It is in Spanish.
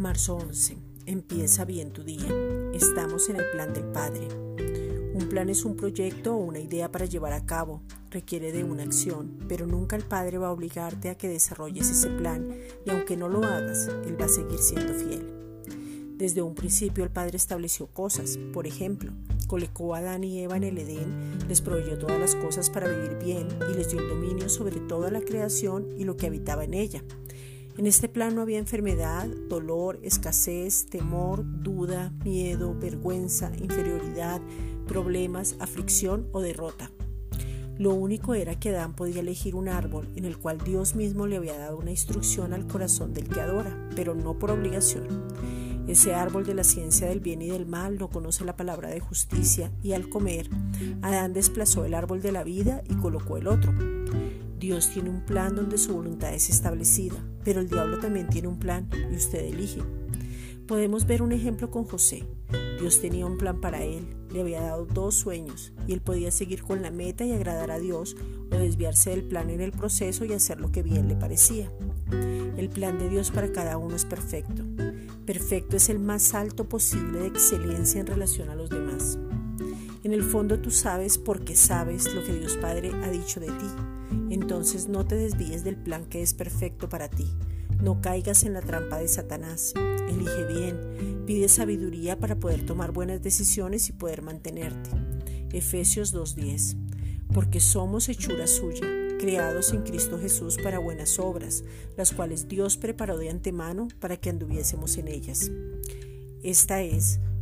Marzo 11. Empieza bien tu día. Estamos en el plan del Padre. Un plan es un proyecto o una idea para llevar a cabo. Requiere de una acción, pero nunca el Padre va a obligarte a que desarrolles ese plan y aunque no lo hagas, Él va a seguir siendo fiel. Desde un principio el Padre estableció cosas. Por ejemplo, colocó a Adán y Eva en el Edén, les proveyó todas las cosas para vivir bien y les dio el dominio sobre toda la creación y lo que habitaba en ella. En este plan no había enfermedad, dolor, escasez, temor, duda, miedo, vergüenza, inferioridad, problemas, aflicción o derrota. Lo único era que Adán podía elegir un árbol en el cual Dios mismo le había dado una instrucción al corazón del que adora, pero no por obligación. Ese árbol de la ciencia del bien y del mal no conoce la palabra de justicia y al comer, Adán desplazó el árbol de la vida y colocó el otro. Dios tiene un plan donde su voluntad es establecida, pero el diablo también tiene un plan y usted elige. Podemos ver un ejemplo con José. Dios tenía un plan para él, le había dado dos sueños y él podía seguir con la meta y agradar a Dios o desviarse del plan en el proceso y hacer lo que bien le parecía. El plan de Dios para cada uno es perfecto. Perfecto es el más alto posible de excelencia en relación a los demás. En el fondo tú sabes porque sabes lo que Dios Padre ha dicho de ti entonces no te desvíes del plan que es perfecto para ti. No caigas en la trampa de Satanás. Elige bien. Pide sabiduría para poder tomar buenas decisiones y poder mantenerte. Efesios 2.10. Porque somos hechura suya, creados en Cristo Jesús para buenas obras, las cuales Dios preparó de antemano para que anduviésemos en ellas. Esta es